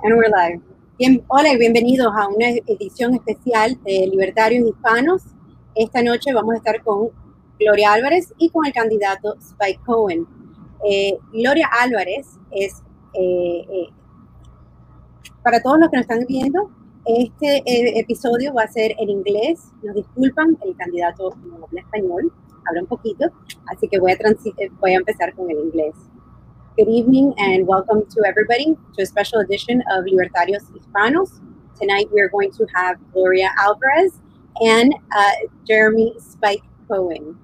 And we're live. Bien, hola y bienvenidos a una edición especial de Libertarios Hispanos. Esta noche vamos a estar con Gloria Álvarez y con el candidato Spike Cohen. Eh, Gloria Álvarez es, eh, eh, para todos los que nos están viendo, este eh, episodio va a ser en inglés. Nos disculpan, el candidato no habla español, habla un poquito, así que voy a, eh, voy a empezar con el inglés. Good evening and welcome to everybody to a special edition of Libertarios Hispanos. Tonight we are going to have Gloria Alvarez and uh, Jeremy Spike Cohen.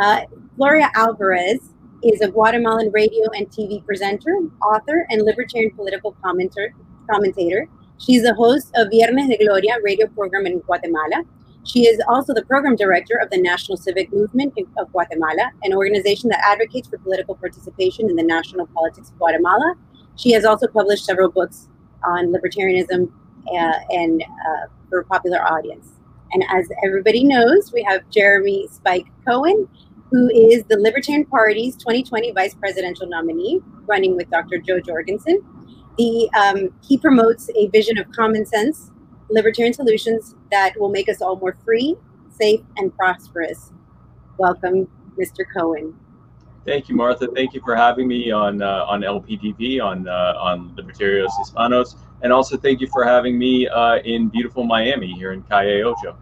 Uh, Gloria Alvarez is a Guatemalan radio and TV presenter, author, and libertarian political commentator. She's the host of Viernes de Gloria radio program in Guatemala she is also the program director of the National Civic Movement of Guatemala, an organization that advocates for political participation in the national politics of Guatemala. She has also published several books on libertarianism uh, and uh, for a popular audience. And as everybody knows, we have Jeremy Spike Cohen, who is the Libertarian Party's 2020 vice presidential nominee, running with Dr. Jo Jorgensen. The, um, he promotes a vision of common sense libertarian solutions that will make us all more free, safe, and prosperous. Welcome, Mr. Cohen. Thank you, Martha. Thank you for having me on uh, on LPTV on uh, on Libertarios Hispanos, and also thank you for having me uh, in beautiful Miami here in Calle Ocho.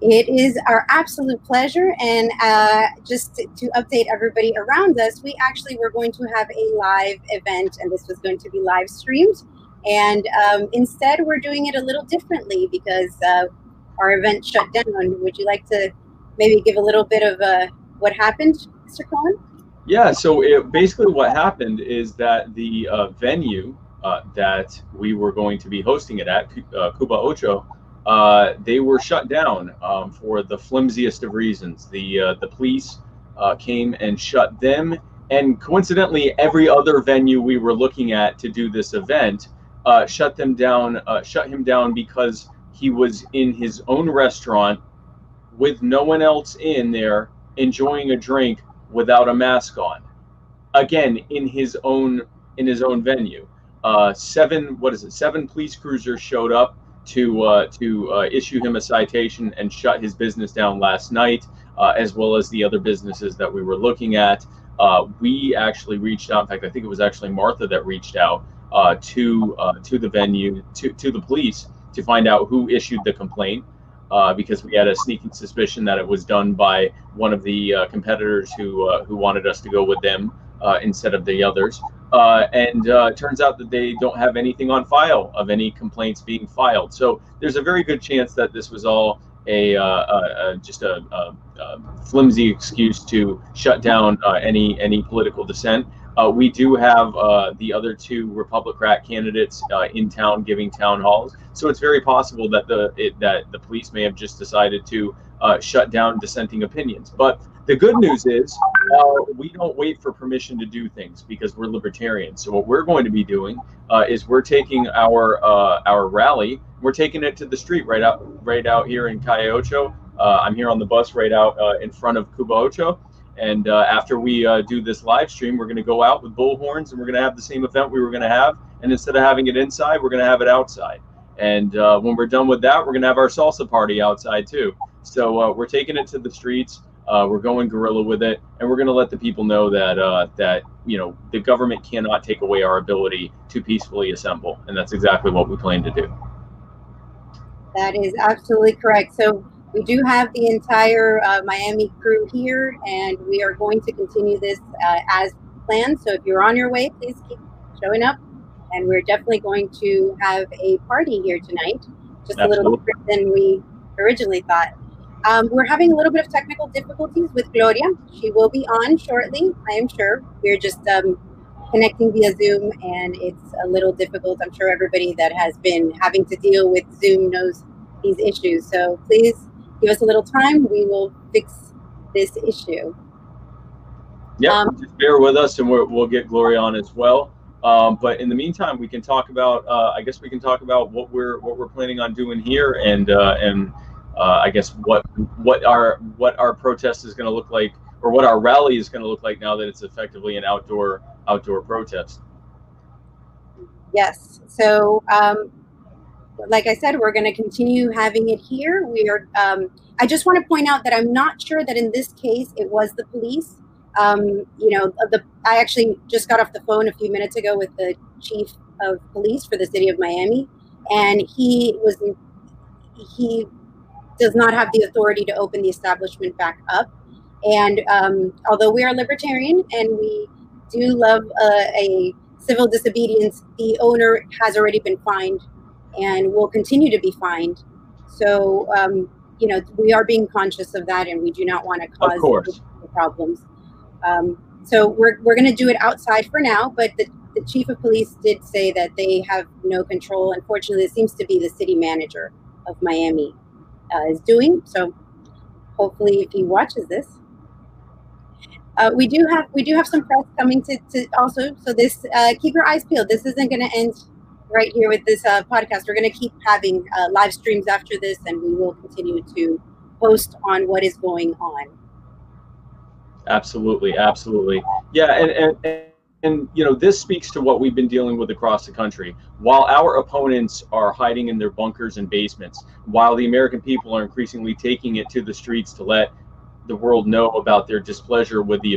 It is our absolute pleasure, and uh, just to, to update everybody around us, we actually were going to have a live event, and this was going to be live streamed. And um, instead, we're doing it a little differently because uh, our event shut down. Would you like to maybe give a little bit of uh, what happened, Mr. Cohen? Yeah, so it, basically what happened is that the uh, venue uh, that we were going to be hosting it at, uh, Cuba Ocho, uh, they were shut down um, for the flimsiest of reasons. The, the police came and shut them and coincidentally every other venue we were looking at to do this event uh, shut them down, uh, shut him down because he was in his own restaurant with no one else in there enjoying a drink without a mask on. Again, in his own in his own venue. Uh, seven what is it? Seven police cruisers showed up to uh, to uh, issue him a citation and shut his business down last night, uh, as well as the other businesses that we were looking at. Uh, we actually reached out. In fact, I think it was actually Martha that reached out uh, to uh, to the venue to to the police to find out who issued the complaint uh, because we had a sneaking suspicion that it was done by one of the uh, competitors who uh, who wanted us to go with them uh, instead of the others. and it turns out that they don't have anything on file of any complaints being filed. So there's a very good chance that this was all a, a just a, a, flimsy excuse to shut down any any political dissent. Uh, we do have uh, the other two Republican candidates uh, in town giving town halls, so it's very possible that the it, that the police may have just decided to uh, shut down dissenting opinions. But the good news is uh, we don't wait for permission to do things because we're libertarians. So what we're going to be doing uh, is we're taking our our rally, we're taking it to the street right out right out here in Calle Ocho. I'm here on the bus right out in front of Cuba Ocho and uh, after we uh, do this live stream, we're going to go out with bullhorns and we're going to have the same event we were going to have. And instead of having it inside, we're going to have it outside. And uh, when we're done with that, we're going to have our salsa party outside too. So uh, we're taking it to the streets. Uh, we're going guerrilla with it, and we're going to let the people know that uh, that you know the government cannot take away our ability to peacefully assemble, and that's exactly what we plan to do. That is absolutely correct. So we do have the entire uh, Miami crew here, and we are going to continue this uh, as planned. So if you're on your way, please keep showing up. And we're definitely going to have a party here tonight, just Absolutely. a little different than we originally thought. Um, we're having a little bit of technical difficulties with Gloria. She will be on shortly, I am sure. We're just um, connecting via Zoom, and it's a little difficult. I'm sure everybody that has been having to deal with Zoom knows these issues. So please give us a little time. We will fix this issue. Yeah, um, just bear with us, and we will get Glory on as well. Um, but in the meantime, we can talk about. Uh, I guess we can talk about what we're what we're planning on doing here, and uh, and uh, I guess what what our what our protest is going to look like, or what our rally is going to look like now that it's effectively an outdoor outdoor protest. Yes. So, um, like I said, we're going to continue having it here. We are. Um, I just want to point out that I'm not sure that in this case it was the police. Um, you know, the I actually just got off the phone a few minutes ago with the chief of police for the city of Miami, and he was he does not have the authority to open the establishment back up. And um, although we are libertarian and we do love uh, a civil disobedience, the owner has already been fined and will continue to be fined. So, um, you know, we are being conscious of that and we do not want to cause problems. Um, so we're, we're going to do it outside for now, but the, the chief of police did say that they have no control. Unfortunately, it seems to be the city manager of Miami uh, is doing. So hopefully, if he watches this, uh, we do have we do have some press coming to, to also. So this uh, keep your eyes peeled. This isn't going to end right here with this uh, podcast. We're going to keep having uh, live streams after this, and we will continue to post on what is going on. Absolutely, absolutely, yeah, and and. and and you know this speaks to what we've been dealing with across the country while our opponents are hiding in their bunkers and basements while the american people are increasingly taking it to the streets to let the world know about their displeasure with the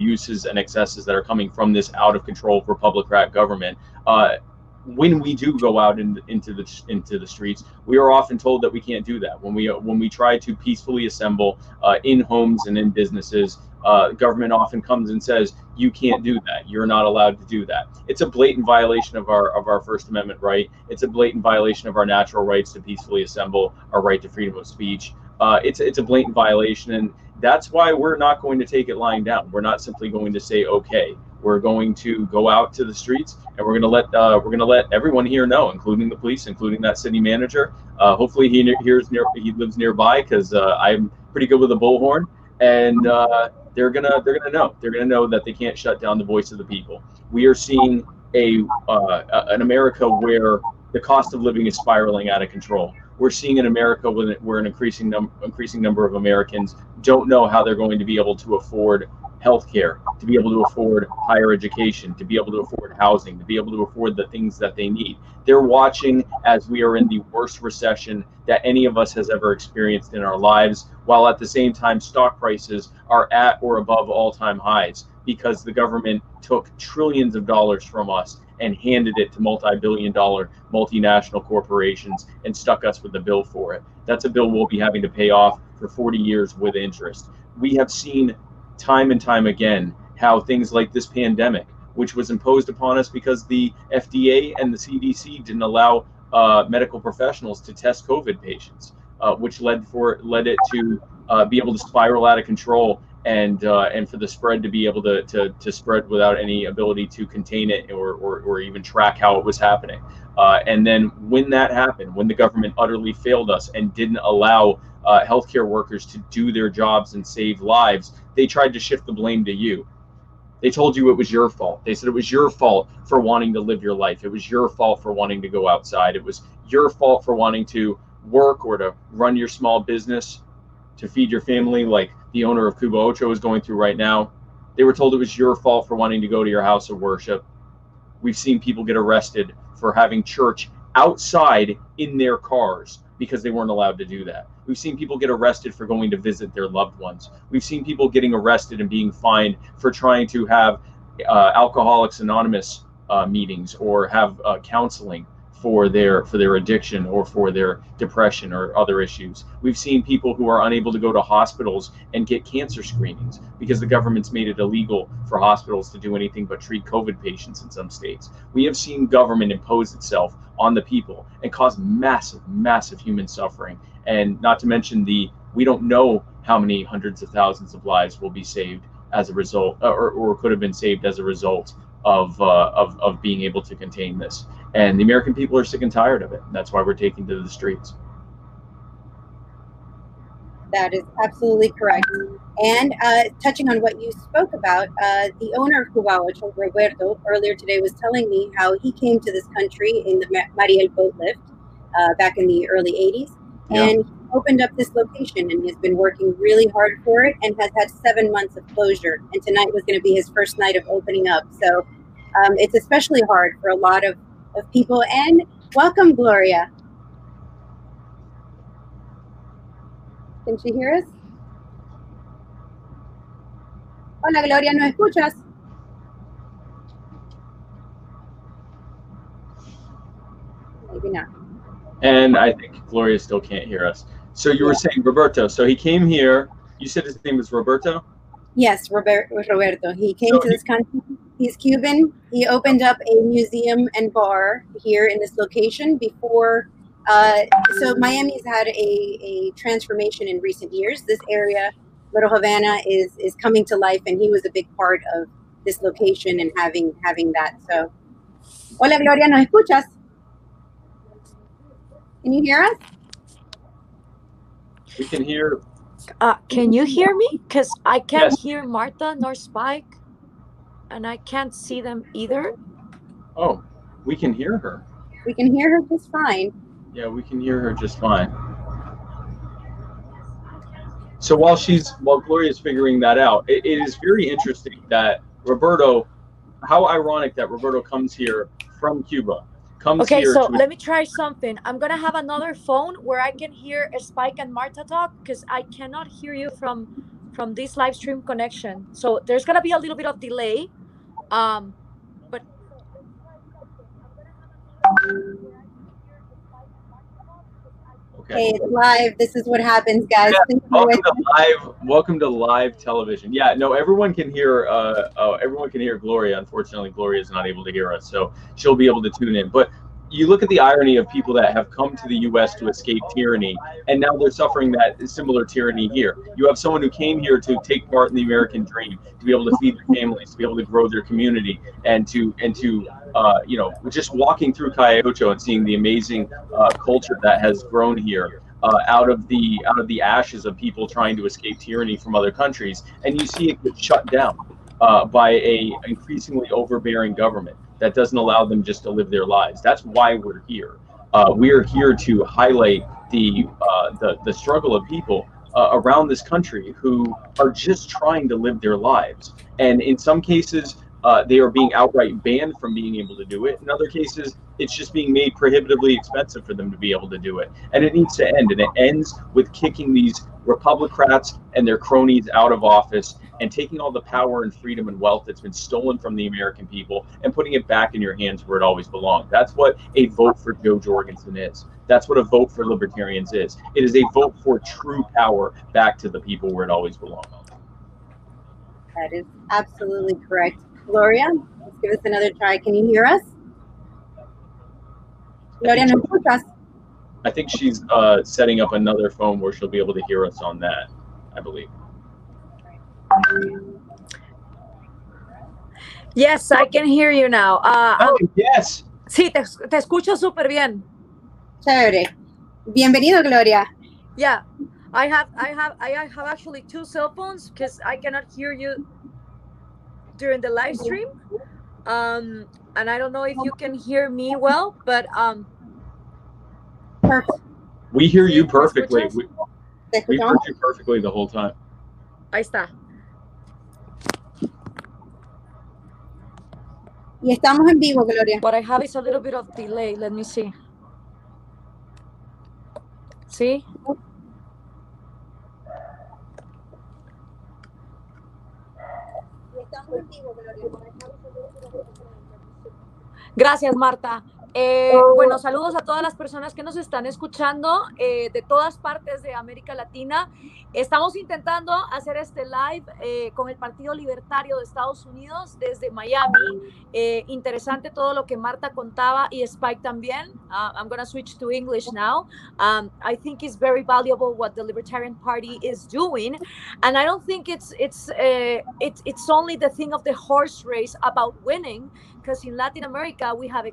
abuses and excesses that are coming from this out of control republican government uh, when we do go out in, into the into the streets, we are often told that we can't do that. When we when we try to peacefully assemble uh, in homes and in businesses, uh, government often comes and says you can't do that. You're not allowed to do that. It's a blatant violation of our of our First Amendment right. It's a blatant violation of our natural rights to peacefully assemble, our right to freedom of speech. Uh, it's it's a blatant violation, and that's why we're not going to take it lying down. We're not simply going to say okay. We're going to go out to the streets and we're going to let uh, we're going to let everyone here know, including the police, including that city manager. Uh, hopefully, he hears near he lives nearby because uh, I'm pretty good with a bullhorn, and uh, they're gonna they're gonna know they're gonna know that they can't shut down the voice of the people. We are seeing a uh, an America where the cost of living is spiraling out of control we're seeing in America where an increasing num- increasing number of Americans don't know how they're going to be able to afford healthcare, to be able to afford higher education, to be able to afford housing, to be able to afford the things that they need. They're watching as we are in the worst recession that any of us has ever experienced in our lives, while at the same time stock prices are at or above all-time highs because the government took trillions of dollars from us and handed it to multi-billion dollar multinational corporations and stuck us with the bill for it. That's a bill we'll be having to pay off for 40 years with interest. We have seen time and time again how things like this pandemic, which was imposed upon us because the FDA and the CDC didn't allow uh, medical professionals to test COVID patients, uh, which led for led it to uh, be able to spiral out of control and uh, and for the spread to be able to, to, to spread without any ability to contain it or, or, or even track how it was happening. Uh, and then when that happened, when the government utterly failed us and didn't allow uh, healthcare workers to do their jobs and save lives, they tried to shift the blame to you. They told you it was your fault. They said it was your fault for wanting to live your life. It was your fault for wanting to go outside. It was your fault for wanting to work or to run your small business to feed your family like the owner of Cuba Ocho is going through right now. They were told it was your fault for wanting to go to your house of worship. We've seen people get arrested for having church outside in their cars because they weren't allowed to do that. We've seen people get arrested for going to visit their loved ones. We've seen people getting arrested and being fined for trying to have uh, Alcoholics Anonymous uh, meetings or have uh, counseling for their for their addiction or for their depression or other issues. We've seen people who are unable to go to hospitals and get cancer screenings because the government's made it illegal for hospitals to do anything but treat COVID patients in some states. We have seen government impose itself on the people and cause massive, massive human suffering. And not to mention the we don't know how many hundreds of thousands of lives will be saved as a result, or, or could have been saved as a result of, uh, of, of being able to contain this. And the American people are sick and tired of it. That's why we're taking to the streets. That is absolutely correct. And uh, touching on what you spoke about, uh, the owner of Cuba Ocho, Roberto, earlier today was telling me how he came to this country in the Mariel boat lift uh, back in the early 80s. Yeah. And opened up this location and has been working really hard for it and has had seven months of closure. And tonight was going to be his first night of opening up. So um, it's especially hard for a lot of of people. And welcome, Gloria. Can she hear us? Hola, Gloria, ¿no escuchas? Maybe not. And I think Gloria still can't hear us. So you were saying Roberto. So he came here. You said his name was Roberto? Yes, Robert, Roberto. He came So to this country. He's Cuban. He opened up a museum and bar here in this location before. Uh, so Miami's had a, a transformation in recent years. This area, Little Havana, is is coming to life, and he was a big part of this location and having having that. So, hola Gloria, ¿nos escuchas? Can you hear us? We can hear. Uh, can you hear me? Because I can't Yes. hear Martha nor Spike, and I can't see them either. Oh, we can hear her. We can hear her just fine. Yeah, we can hear her just fine. So while she's while Gloria's figuring that out, it, it is very interesting that Roberto. How ironic that Roberto comes here from Cuba, comes Okay, so let me try something. I'm gonna have another phone where I can hear Spike and Martha talk because I cannot hear you from from this live stream connection. So there's gonna be a little bit of delay. Um, but okay. Hey, it's live. This is what happens, guys. Yeah, welcome to live welcome to live television yeah no everyone can hear uh oh, everyone can hear gloria unfortunately gloria is not able to hear us so she'll be able to tune in but you look at the irony of people that have come to the us to escape tyranny and now they're suffering that similar tyranny here. You have someone who came here to take part in the american dream to be able to feed their families to be able to grow their community and to and to uh, you know just walking through Calle Ocho and seeing the amazing uh, culture that has grown here uh, out of the out of the ashes of people trying to escape tyranny from other countries, and you see it get shut down uh, by a increasingly overbearing government that doesn't allow them just to live their lives. That's why we're here. Uh, we are here to highlight the uh, the the struggle of people. Uh, around this country who are just trying to live their lives and in some cases uh, they are being outright banned from being able to do it. In other cases it's just being made prohibitively expensive for them to be able to do it. And it needs to end and it ends with kicking these republicrats and their cronies out of office and taking all the power and freedom and wealth that's been stolen from the american people and putting it back in your hands where it always belonged. That's what a vote for jo jorgensen is. That's what a vote for libertarians is. It is a vote for true power back to the people where it always belonged. That is absolutely correct. Gloria, let's give us another try. Can you hear us? Gloria, ¿nos escuchas? i think she's uh, setting up another phone where she'll be able to hear us on that i believe yes, I can hear you now. Uh, oh yes sí, te, te escucho súper bien. Chévere. Bienvenido, Gloria. Yeah, I have, I have, I have actually two cell phones because I cannot hear you during the live stream. Um, and I don't know if you can hear me well, but um, Perfect. we hear you perfectly we, we've heard you perfectly the whole time ahí está. Y estamos en vivo, Gloria. What I have is a little bit of delay. Let me see. See? Gracias, Marta. Eh, bueno, saludos a todas las personas que nos están escuchando eh, de todas partes de América Latina. Estamos intentando hacer este live eh, con el Partido Libertario de Estados Unidos desde Miami. Eh, interesante todo lo que Marta contaba y Spike también. Uh, I'm going to switch to English now. Um, I think it's very valuable what the Libertarian Party is doing, and I don't think it's it's uh, it's it's only the thing of the horse race about winning because in Latin America we have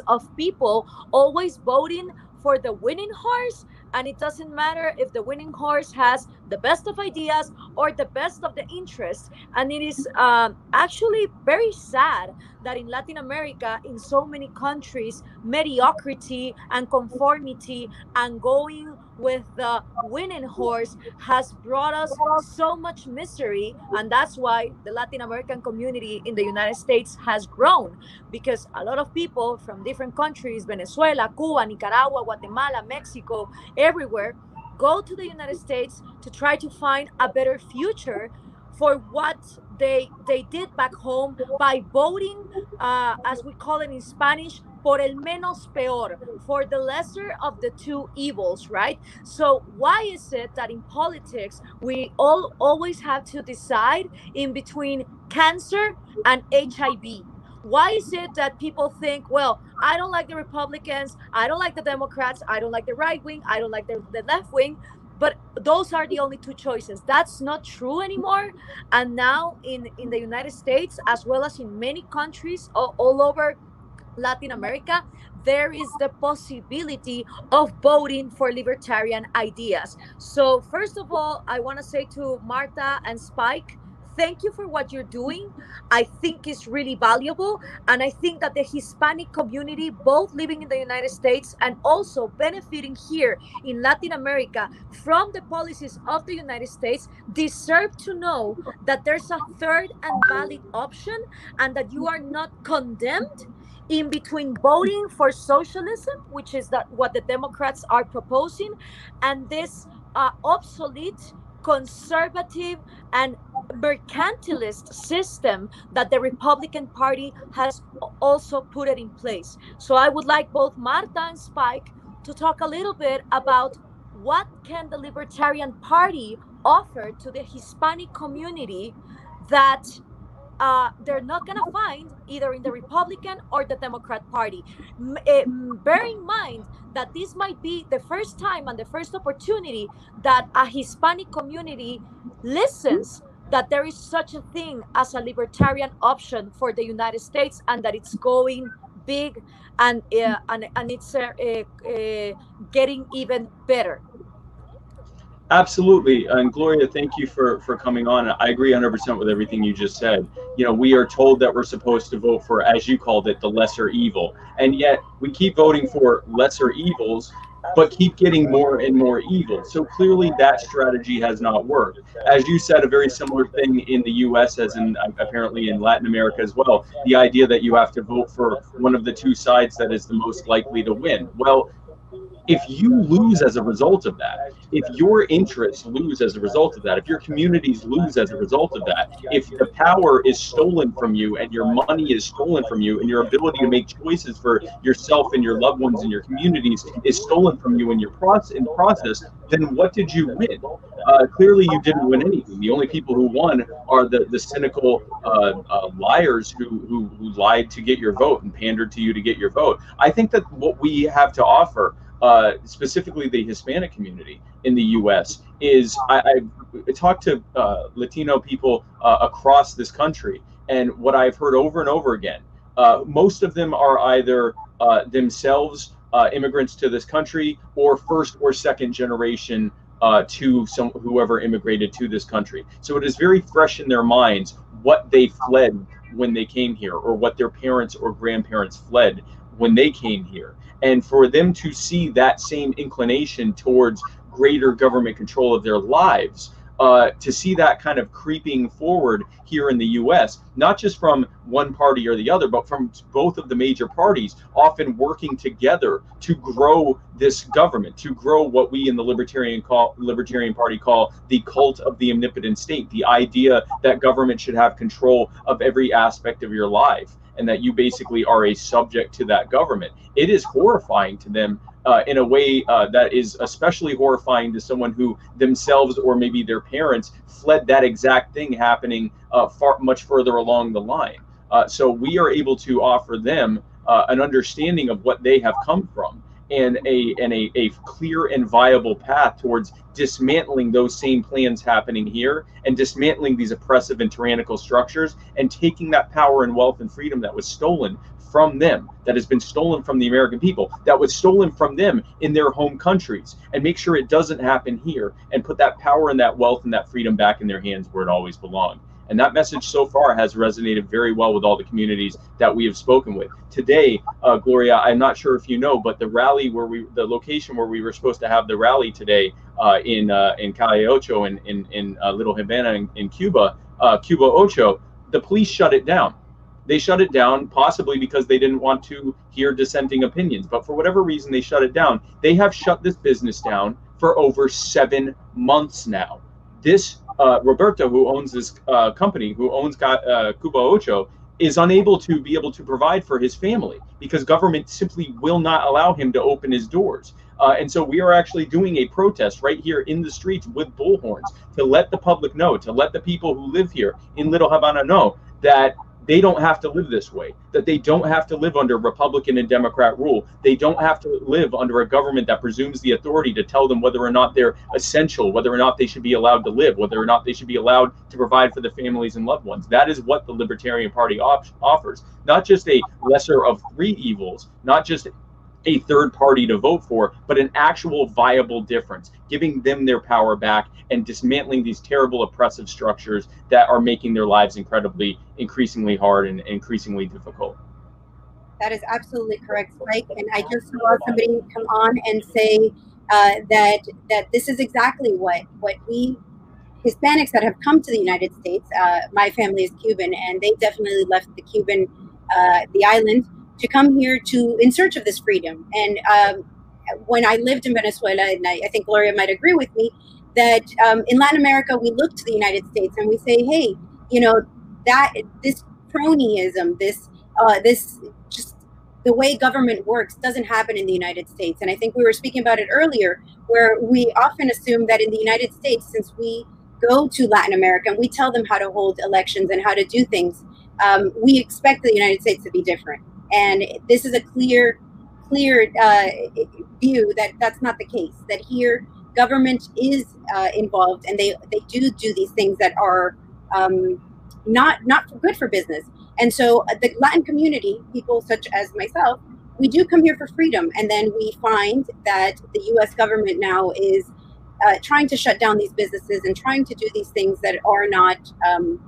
experience of people always voting for the winning horse And it doesn't matter if the winning horse has the best of ideas or the best of the interests. And it is um, actually very sad that in Latin America, in so many countries, mediocrity and conformity and going with the winning horse has brought us so much misery and that's why the latin american community in the united states has grown because a lot of people from different countries venezuela cuba nicaragua guatemala mexico everywhere go to the united states to try to find a better future for what they they did back home by voting uh, as we call it in spanish por el menos peor, for the lesser of the two evils, right? So why is it that in politics we all always have to decide in between cancer and HIV? Why is it that people think, well, I don't like the Republicans, I don't like the Democrats, I don't like the right wing, I don't like the, the left wing, but those are the only two choices that's not true anymore and now in in the united states as well as in many countries all, all over Latin America, there is the possibility of voting for libertarian ideas. So, first of all, I want to say to Marta and Spike, thank you for what you're doing. I think it's really valuable. And I think that the Hispanic community, both living in the United States and also benefiting here in Latin America from the policies of the United States, deserve to know that there's a third and valid option and that you are not condemned in between voting for socialism, which is that what the Democrats are proposing, and this uh, obsolete, conservative, and mercantilist system that the Republican Party has also put it in place. So I would like both Marta and Spike to talk a little bit about what can the Libertarian Party offer to the Hispanic community that uh, they're not going to find either in the Republican or the Democrat Party. Uh, bear in mind that this might be the first time and the first opportunity that a Hispanic community listens that there is such a thing as a libertarian option for the United States and that it's going big and uh, and, and it's uh, getting even better. Absolutely, and Gloria, thank you for for coming on. I agree 100% with everything you just said. You know, we are told that we're supposed to vote for, as you called it, the lesser evil, and yet we keep voting for lesser evils, but keep getting more and more evil. So clearly, that strategy has not worked. As you said, a very similar thing in the U.S. as in apparently in Latin America as well. The idea that you have to vote for one of the two sides that is the most likely to win. Well, if you lose as a result of that, if your interests lose as a result of that, if your communities lose as a result of that, if the power is stolen from you and your money is stolen from you and your ability to make choices for yourself and your loved ones and your communities is stolen from you in your process in process, then what did you win? Uh, clearly, you didn't win anything. The only people who won are the the cynical uh, uh, liars who, who who lied to get your vote and pandered to you to get your vote. I think that what we have to offer uh, specifically the Hispanic community in the U.S. is I, I talked to uh, Latino people uh, across this country, and what I've heard over and over again, uh, most of them are either uh, themselves uh, immigrants to this country or first or second generation to some whoever immigrated to this country. So it is very fresh in their minds what they fled when they came here, or what their parents or grandparents fled when they came here and for them to see that same inclination towards greater government control of their lives uh, to see that kind of creeping forward here in the US, not just from one party or the other, but from both of the major parties, often working together to grow this government, to grow what we in the Libertarian call Libertarian Party call the cult of the omnipotent state, the idea that government should have control of every aspect of your life and that you basically are a subject to that government. It is horrifying to them uh, in a way uh, that is especially horrifying to someone who themselves or maybe their parents fled that exact thing happening uh, far much further along the line. Uh, so we are able to offer them uh, an understanding of what they have come from and a and a, a clear and viable path towards dismantling those same plans happening here and dismantling these oppressive and tyrannical structures and taking that power and wealth and freedom that was stolen from them, that has been stolen from the American people, that was stolen from them in their home countries, and make sure it doesn't happen here and put that power and that wealth and that freedom back in their hands where it always belonged. And that message so far has resonated very well with all the communities that we have spoken with. Today, uh, Gloria, I'm not sure if you know, but the rally where we, the location where we were supposed to have the rally today uh, in uh, in Calle Ocho in in, in uh, Little Havana in, in Cuba, uh, Cuba Ocho, the police shut it down. They shut it down, possibly because they didn't want to hear dissenting opinions. But for whatever reason, they shut it down. They have shut this business down for over seven months now. This uh, Roberto, who owns this uh, company, who owns uh, Cuba Ocho, is unable to be able to provide for his family because government simply will not allow him to open his doors. Uh, and so we are actually doing a protest right here in the streets with bullhorns to let the public know, to let the people who live here in Little Havana know that they don't have to live this way, that they don't have to live under Republican and Democrat rule. They don't have to live under a government that presumes the authority to tell them whether or not they're essential, whether or not they should be allowed to live, whether or not they should be allowed to provide for the families and loved ones. That is what the Libertarian Party op- offers. Not just a lesser of three evils, not just a third party to vote for, but an actual viable difference, giving them their power back and dismantling these terrible oppressive structures that are making their lives incredibly, increasingly hard and increasingly difficult. That is absolutely correct, Mike. And I just saw somebody come on and say uh, that that this is exactly what what we Hispanics that have come to the United States. Uh, my family is Cuban, and they definitely left the Cuban uh, the island to come here to in search of this freedom. And um, when I lived in Venezuela, and I, I, think Gloria might agree with me, that um, in Latin America we look to the United States and we say, hey, you know, that this cronyism, this uh, this just the way government works doesn't happen in the United States. And I think we were speaking about it earlier, where we often assume that in the United States, since we go to Latin America and we tell them how to hold elections and how to do things, um, we expect the United States to be different. And this is a clear, clear uh, view that that's not the case. That here, government is uh, involved, and they they do do these things that are um, not not good for business. And so, uh, the Latin community, people such as myself, we do come here for freedom, and then we find that the U.S. government now is uh, trying to shut down these businesses and trying to do these things that are not um,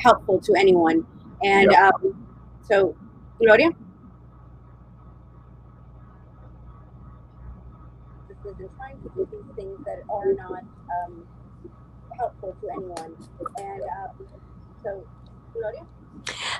helpful to anyone. And yep. um, so Gloria. trying to do these things that are not um, helpful to anyone. And uh, so, Gloria.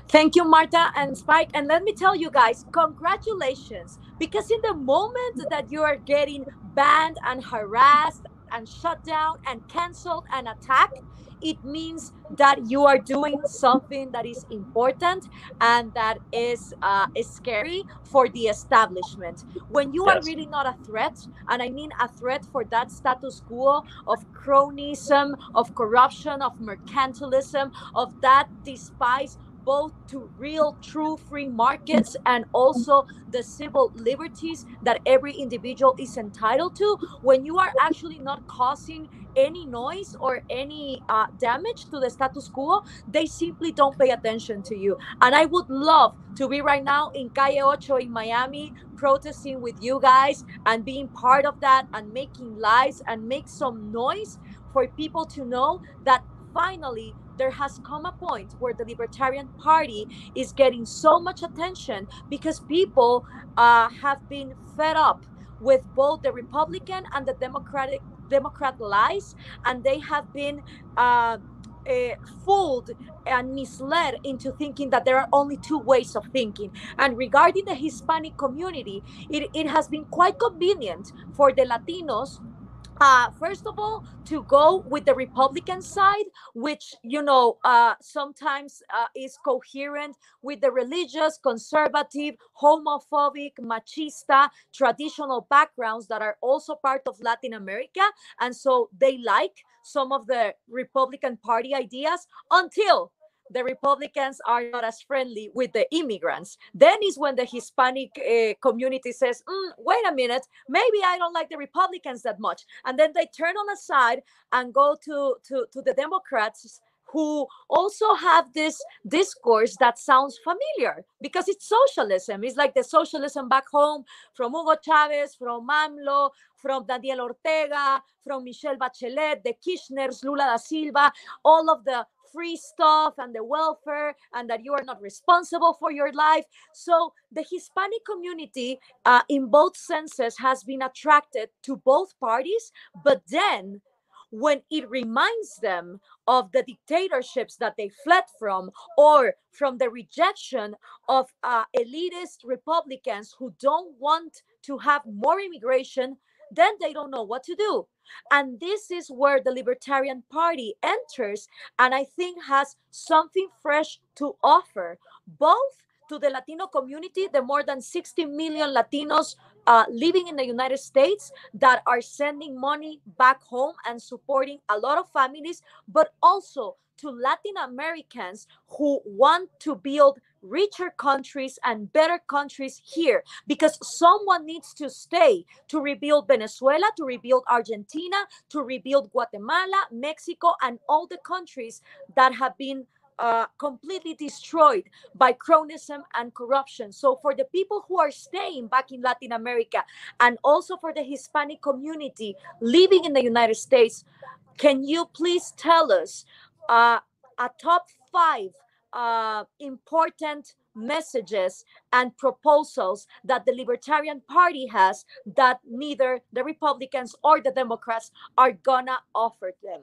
Thank you, Marta and Spike. And let me tell you guys, congratulations. Because in the moment that you are getting banned and harassed and shut down and canceled and attacked, it means that you are doing something that is important and that is uh, is scary for the establishment. When you yes. are really not a threat, and I mean a threat for that status quo of cronyism, of corruption, of mercantilism, of that despise both to real, true free markets and also the civil liberties that every individual is entitled to, when you are actually not causing any noise or any uh, damage to the status quo, they simply don't pay attention to you. And I would love to be right now in Calle Ocho in Miami, protesting with you guys and being part of that and making lives and make some noise for people to know that finally there has come a point where the Libertarian Party is getting so much attention because people uh, have been fed up with both the Republican and the Democratic Democrat lies, and they have been. Uh, uh, fooled and misled into thinking that there are only two ways of thinking. And regarding the Hispanic community, it, it has been quite convenient for the Latinos uh, first of all, to go with the Republican side, which you know uh, sometimes uh, is coherent with the religious, conservative, homophobic, machista, traditional backgrounds that are also part of Latin America, and so they like some of the Republican Party ideas until the Republicans are not as friendly with the immigrants. Then is when the Hispanic uh, community says, mm, wait a minute, maybe I don't like the Republicans that much. And then they turn on the side and go to, to, to the Democrats who also have this discourse that sounds familiar because it's socialism. It's like the socialism back home from Hugo Chavez, from AMLO, from Daniel Ortega, from Michelle Bachelet, the Kirchners, Lula da Silva, all of the free stuff and the welfare and that you are not responsible for your life. So the Hispanic community, uh, in both senses, has been attracted to both parties, but then when it reminds them of the dictatorships that they fled from or from the rejection of uh, elitist Republicans who don't want to have more immigration, then they don't know what to do. And this is where the Libertarian Party enters and I think has something fresh to offer, both to the Latino community, the more than 60 million Latinos uh, living in the United States that are sending money back home and supporting a lot of families, but also to Latin Americans who want to build richer countries and better countries here. Because someone needs to stay to rebuild Venezuela, to rebuild Argentina, to rebuild Guatemala, Mexico, and all the countries that have been uh, completely destroyed by cronyism and corruption. So, for the people who are staying back in Latin America and also for the Hispanic community living in the United States, can you please tell us uh, a top five uh, important messages and proposals that the Libertarian Party has that neither the Republicans or the Democrats are gonna offer them?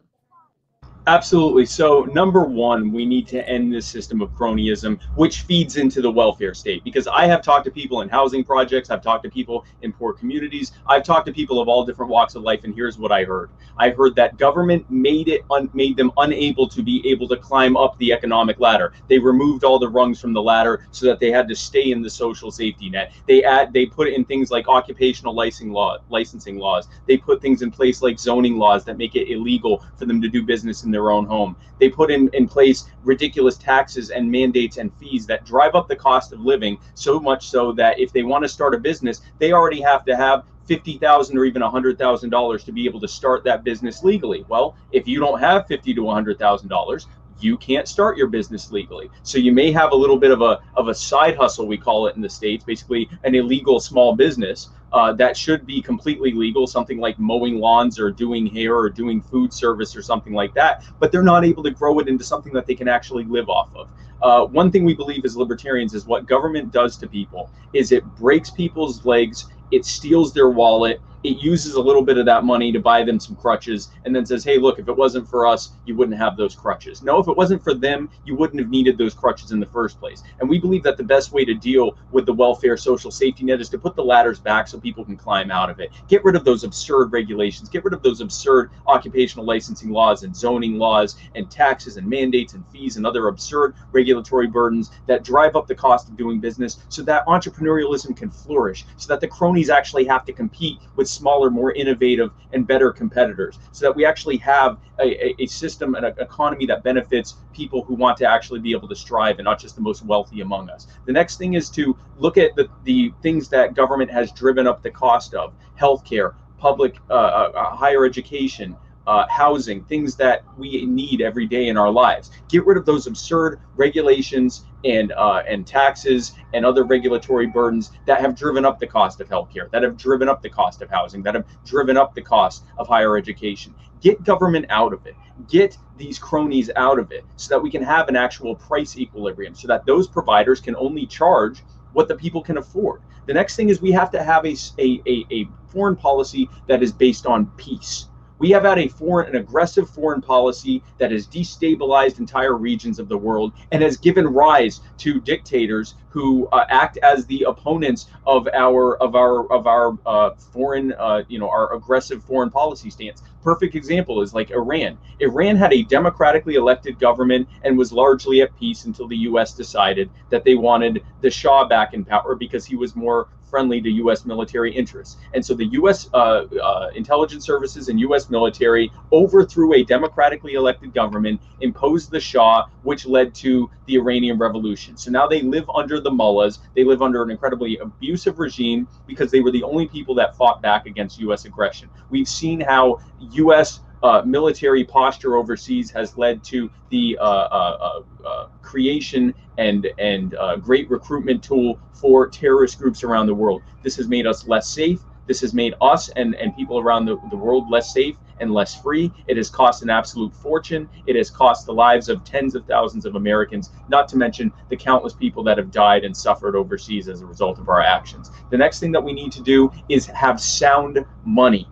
Absolutely. So, number one, we need to end this system of cronyism, which feeds into the welfare state. Because I have talked to people in housing projects, I've talked to people in poor communities, I've talked to people of all different walks of life, and here's what I heard: I heard that government made it un- made them unable to be able to climb up the economic ladder. They removed all the rungs from the ladder so that they had to stay in the social safety net. They add they put in things like occupational licensing law, licensing laws. They put things in place like zoning laws that make it illegal for them to do business in their their own home. They put in, in place ridiculous taxes and mandates and fees that drive up the cost of living so much so that if they want to start a business, they already have to have fifty thousand or even a hundred thousand dollars to be able to start that business legally. Well, if you don't have fifty to a hundred thousand dollars, you can't start your business legally. So you may have a little bit of a of a side hustle, we call it in the states, basically an illegal small business uh, that should be completely legal, something like mowing lawns or doing hair or doing food service or something like that. But they're not able to grow it into something that they can actually live off of. Uh, one thing we believe as libertarians is what government does to people is it breaks people's legs, it steals their wallet, it uses a little bit of that money to buy them some crutches and then says, hey, look, if it wasn't for us, you wouldn't have those crutches. No, if it wasn't for them, you wouldn't have needed those crutches in the first place. And we believe that the best way to deal with the welfare social safety net is to put the ladders back so people can climb out of it. Get rid of those absurd regulations, get rid of those absurd occupational licensing laws and zoning laws and taxes and mandates and fees and other absurd regulatory burdens that drive up the cost of doing business so that entrepreneurialism can flourish, so that the cronies actually have to compete with smaller, more innovative, and better competitors so that we actually have a, a, system and an economy that benefits people who want to actually be able to strive and not just the most wealthy among us. The next thing is to look at the, the things that government has driven up the cost of healthcare, public uh, uh, uh higher education, uh, housing, things that we need every day in our lives. Get rid of those absurd regulations and uh, and taxes and other regulatory burdens that have driven up the cost of healthcare, that have driven up the cost of housing, that have driven up the cost of higher education. Get government out of it. Get these cronies out of it so that we can have an actual price equilibrium, so that those providers can only charge what the people can afford. The next thing is we have to have a, a, a, a foreign policy that is based on peace we have had a foreign, an aggressive foreign policy that has destabilized entire regions of the world and has given rise to dictators who uh, act as the opponents of our of our of our uh, foreign, uh, you know, our aggressive foreign policy stance. Perfect example is like Iran. Iran had a democratically elected government and was largely at peace until the U.S. decided that they wanted the Shah back in power because he was more friendly to U.S. military interests. And so the U.S. Uh, uh, intelligence services and U.S. military overthrew a democratically elected government, imposed the Shah, which led to the Iranian Revolution. So now they live under the mullahs. They live under an incredibly abusive regime because they were the only people that fought back against U.S. aggression. We've seen how U.S uh, military posture overseas has led to the uh, uh, uh, uh creation and and uh, great recruitment tool for terrorist groups around the world. This has made us less safe. This has made us and, and people around the, the world less safe and less free. It has cost an absolute fortune. It has cost the lives of tens of thousands of Americans, not to mention the countless people that have died and suffered overseas as a result of our actions. The next thing that we need to do is have sound money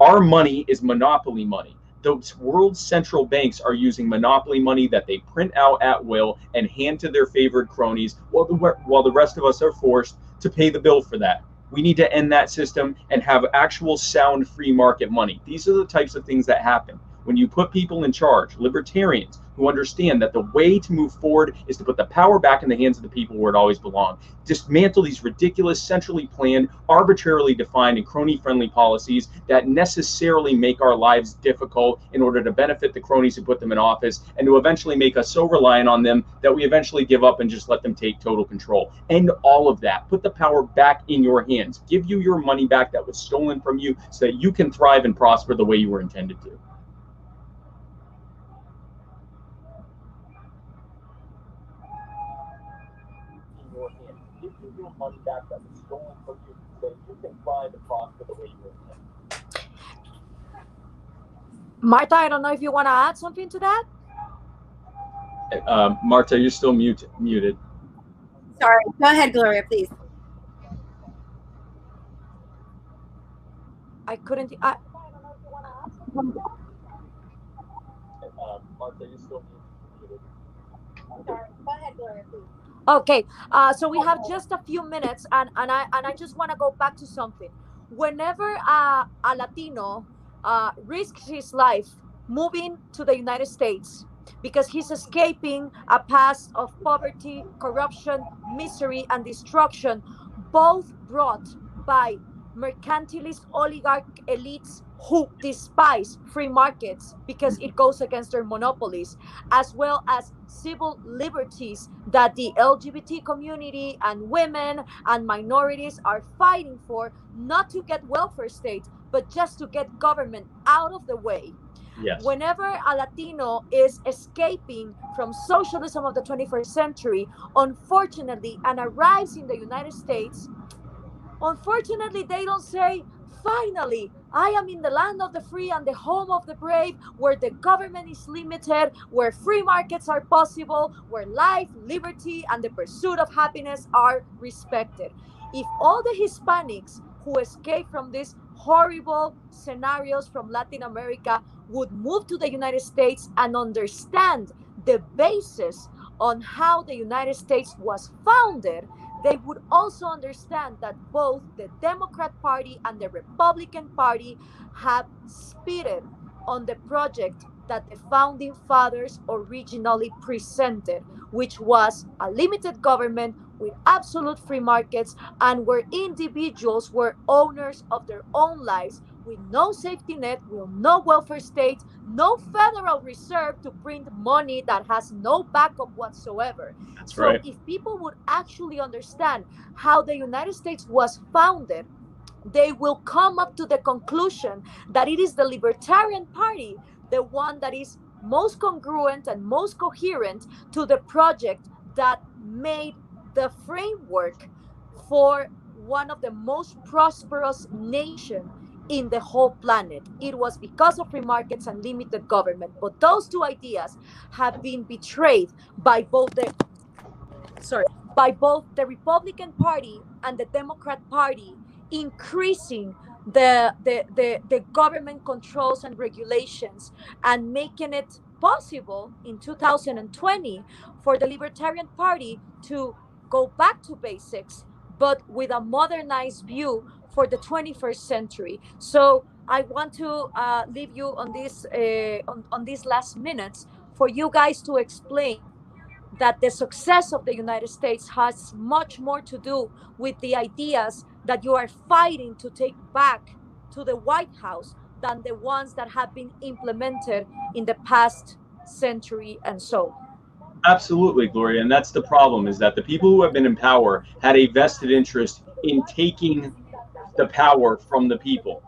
our money is monopoly money. The world's central banks are using monopoly money that they print out at will and hand to their favored cronies, while the, while the rest of us are forced to pay the bill for that. We need to end that system and have actual sound free market money. These are the types of things that happen when you put people in charge, libertarians who understand that the way to move forward is to put the power back in the hands of the people where it always belonged. Dismantle these ridiculous, centrally planned, arbitrarily defined, and crony friendly policies that necessarily make our lives difficult in order to benefit the cronies who put them in office and to eventually make us so reliant on them that we eventually give up and just let them take total control. End all of that. Put the power back in your hands. Give you your money back that was stolen from you so that you can thrive and prosper the way you were intended to. Money back that was stolen from you so you can find and prosper the way you were Marta, I don't know if you want to add something to that. Uh, Marta, you're still mute, muted. Sorry. Go ahead, Gloria, please. I couldn't. I... Uh, Marta, you're still muted. Sorry. Go ahead, Gloria, please. Okay, uh, so we have just a few minutes, and, and I and I just want to go back to something. Whenever uh, a Latino uh, risks his life moving to the United States because he's escaping a past of poverty, corruption, misery, and destruction, both brought by mercantilist oligarch elites who despise free markets because it goes against their monopolies, as well as civil liberties that the LGBT community and women and minorities are fighting for, not to get welfare state, but just to get government out of the way. Yes. Whenever a Latino is escaping from socialism of the 21st century, unfortunately, and arrives in the United States, unfortunately, they don't say, finally, I am in the land of the free and the home of the brave, where the government is limited, where free markets are possible, where life, liberty, and the pursuit of happiness are respected. If all the Hispanics who escape from these horrible scenarios from Latin America would move to the United States and understand the basis on how the United States was founded, they would also understand that both the Democrat Party and the Republican Party have speeded on the project that the founding fathers originally presented, which was a limited government with absolute free markets and where individuals were owners of their own lives with no safety net, with no welfare state, no Federal Reserve to print money that has no backup whatsoever. That's so right. if people would actually understand how the United States was founded, they will come up to the conclusion that it is the Libertarian Party, the one that is most congruent and most coherent to the project that made the framework for one of the most prosperous nation in the whole planet. It was because of free markets and limited government. But those two ideas have been betrayed by both the sorry, by both the Republican Party and the Democrat Party, increasing the, the, the, the government controls and regulations and making it possible in 2020 for the Libertarian Party to go back to basics, but with a modernized view for the 21st century. So I want to uh, leave you on this uh, on, on these last minutes for you guys to explain that the success of the United States has much more to do with the ideas that you are fighting to take back to the White House than the ones that have been implemented in the past century and so. Absolutely, Gloria, and that's the problem is that the people who have been in power had a vested interest in taking the power from the people.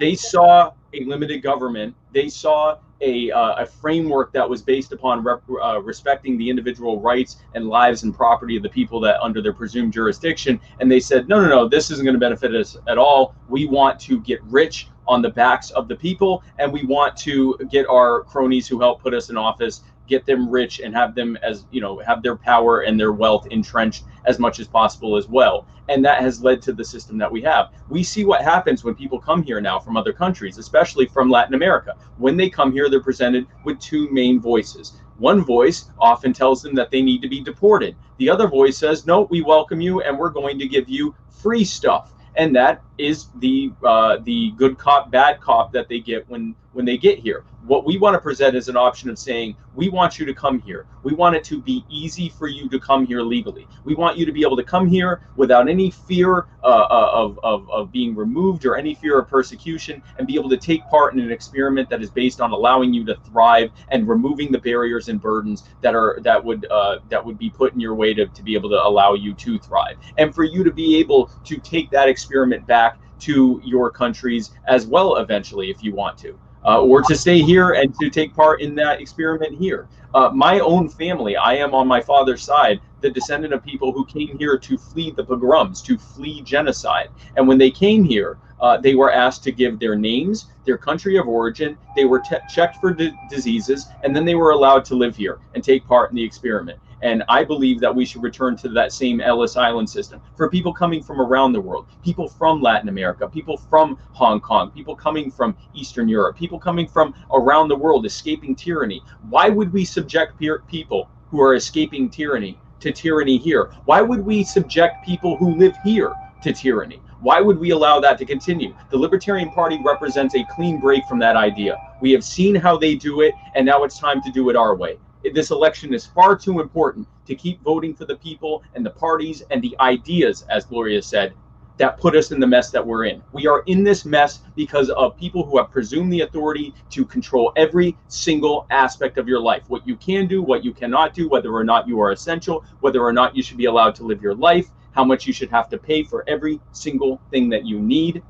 They saw a limited government. They saw a, uh, a framework that was based upon rep, uh, respecting the individual rights and lives and property of the people that under their presumed jurisdiction. And they said, no, no, no, this isn't going to benefit us at all. We want to get rich on the backs of the people, and we want to get our cronies who help put us in office get them rich and have them as you know have their power and their wealth entrenched as much as possible as well. And that has led to the system that we have. We see what happens when people come here now from other countries especially from latin america. When they come here they're presented with two main voices. One voice often tells them that they need to be deported. The other voice says no we welcome you and we're going to give you free stuff. And that is the uh, the good cop bad cop that they get when when they get here. What we want to present is an option of saying we want you to come here. We want it to be easy for you to come here legally. We want you to be able to come here without any fear uh, uh, of, of, of being removed or any fear of persecution and be able to take part in an experiment that is based on allowing you to thrive and removing the barriers and burdens that are that would uh, that would be put in your way to, to be able to allow you to thrive. And for you to be able to take that experiment back to your countries as well eventually if you want to uh, or to stay here and to take part in that experiment here. Uh, my own family, I am on my father's side, the descendant of people who came here to flee the pogroms, to flee genocide. And when they came here, uh, they were asked to give their names, their country of origin, they were checked for diseases, and then they were allowed to live here and take part in the experiment. And I believe that we should return to that same Ellis Island system for people coming from around the world, people from Latin America, people from Hong Kong, people coming from Eastern Europe, people coming from around the world escaping tyranny. Why would we subject people who are escaping tyranny to tyranny here? Why would we subject people who live here to tyranny? Why would we allow that to continue? The Libertarian Party represents a clean break from that idea. We have seen how they do it, and now it's time to do it our way this election is far too important to keep voting for the people and the parties and the ideas, as Gloria said, that put us in the mess that we're in. We are in this mess because of people who have presumed the authority to control every single aspect of your life. What you can do, what you cannot do, whether or not you are essential, whether or not you should be allowed to live your life, how much you should have to pay for every single thing that you need,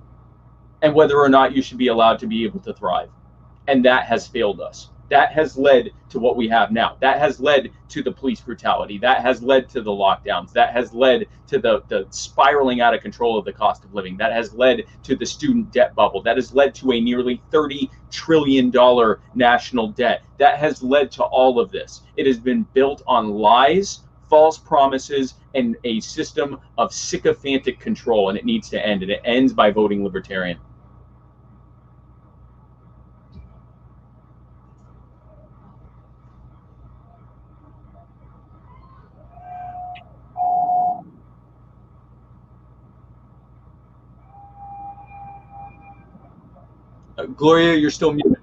and whether or not you should be allowed to be able to thrive. And that has failed us that has led to what we have now. That has led to the police brutality. That has led to the lockdowns. That has led to the, the spiraling out of control of the cost of living. That has led to the student debt bubble. That has led to a nearly $30 trillion national debt. That has led to all of this. It has been built on lies, false promises, and a system of sycophantic control, and it needs to end. And it ends by voting libertarian. Gloria, you're still muted.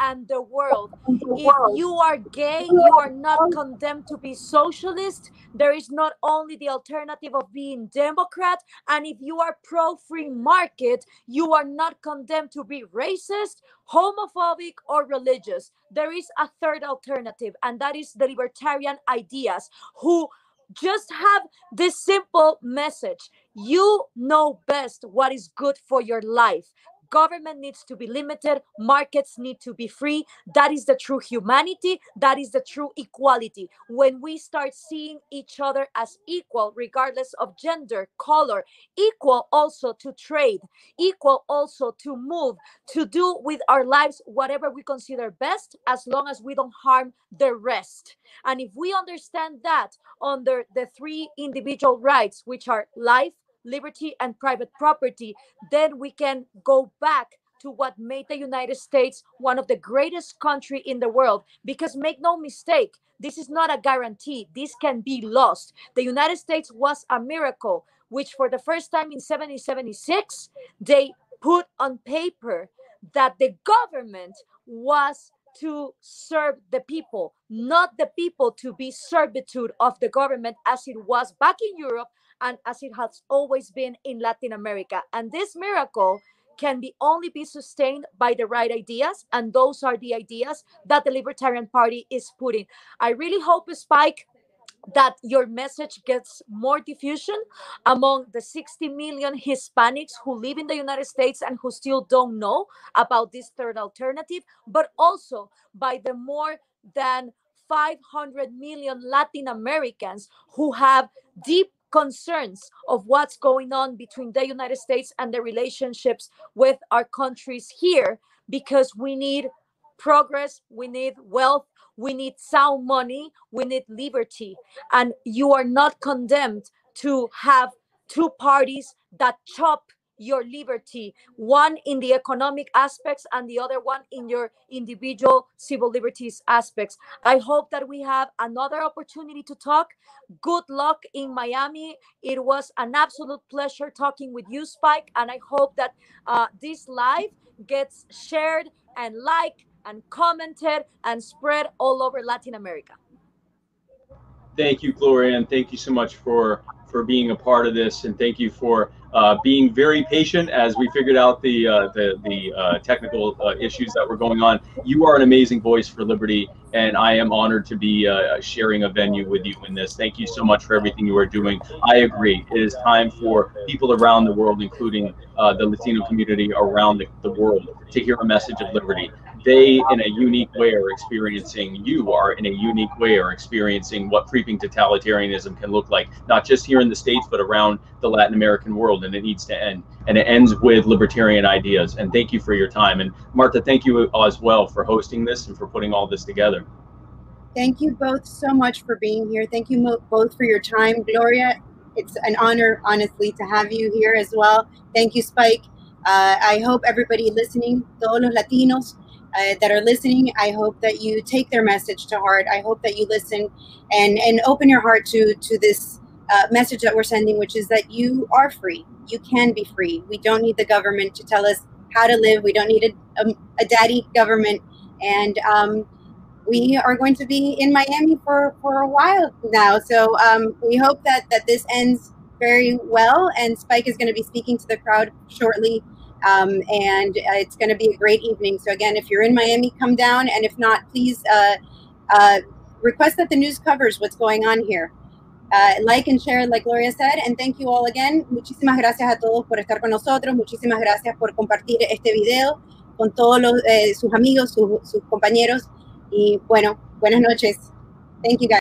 And the world. If you are gay, you are not condemned to be socialist. There is not only the alternative of being Democrat. And if you are pro free market, you are not condemned to be racist, homophobic, or religious. There is a third alternative, and that is the libertarian ideas who just have this simple message. You know best what is good for your life government needs to be limited markets need to be free. That is the true humanity that is the true equality. When we start seeing each other as equal regardless of gender color equal also to trade equal also to move to do with our lives whatever we consider best as long as we don't harm the rest. And if we understand that under the three individual rights which are life liberty and private property, then we can go back to what made the United States one of the greatest country in the world. Because make no mistake, this is not a guarantee. This can be lost. The United States was a miracle, which for the first time in 1776, they put on paper that the government was to serve the people, not the people to be servitude of the government as it was back in Europe and as it has always been in Latin America. And this miracle can be only be sustained by the right ideas and those are the ideas that the libertarian party is putting i really hope spike that your message gets more diffusion among the 60 million Hispanics who live in the United States and who still don't know about this third alternative, but also by the more than 500 million Latin Americans who have deep concerns of what's going on between the United States and the relationships with our countries here because we need progress, we need wealth, we need sound money, we need liberty. And you are not condemned to have two parties that chop your liberty, one in the economic aspects and the other one in your individual civil liberties aspects. I hope that we have another opportunity to talk. Good luck in Miami. It was an absolute pleasure talking with you, Spike, and I hope that uh, this live gets shared and liked and commented and spread all over Latin America. Thank you, Gloria, and thank you so much for for being a part of this, and thank you for uh, being very patient as we figured out the uh, the, the uh, technical uh, issues that were going on. You are an amazing voice for liberty, and I am honored to be uh, sharing a venue with you in this. Thank you so much for everything you are doing. I agree. It is time for people around the world, including uh, the Latino community around the, the world, to hear a message of liberty they in a unique way are experiencing you are in a unique way are experiencing what creeping totalitarianism can look like not just here in the states but around the latin american world and it needs to end. And it ends with libertarian ideas. And thank you for your time. And martha thank you as well for hosting this and for putting all this together. Thank you both so much for being here. Thank you both for your time. Gloria it's an honor honestly to have you here as well. Thank you spike. Uh, I hope everybody listening, todos los latinos, uh, that are listening. I hope that you take their message to heart. I hope that you listen and and open your heart to to this uh, message that we're sending, which is that you are free. You can be free. We don't need the government to tell us how to live. We don't need a, a, a daddy government. And um, we are going to be in Miami for, for a while now. So um, we hope that, that this ends very well. And Spike is going to be speaking to the crowd shortly um, and it's going to be a great evening. So again, if you're in Miami, come down, and if not, please uh, uh, request that the news covers what's going on here. Uh, like and share, like Gloria said, and thank you all again. Muchísimas gracias a todos por estar con nosotros. Muchísimas gracias por compartir este video con todos los, eh, sus amigos, sus, sus compañeros. Y bueno, buenas noches. Thank you guys.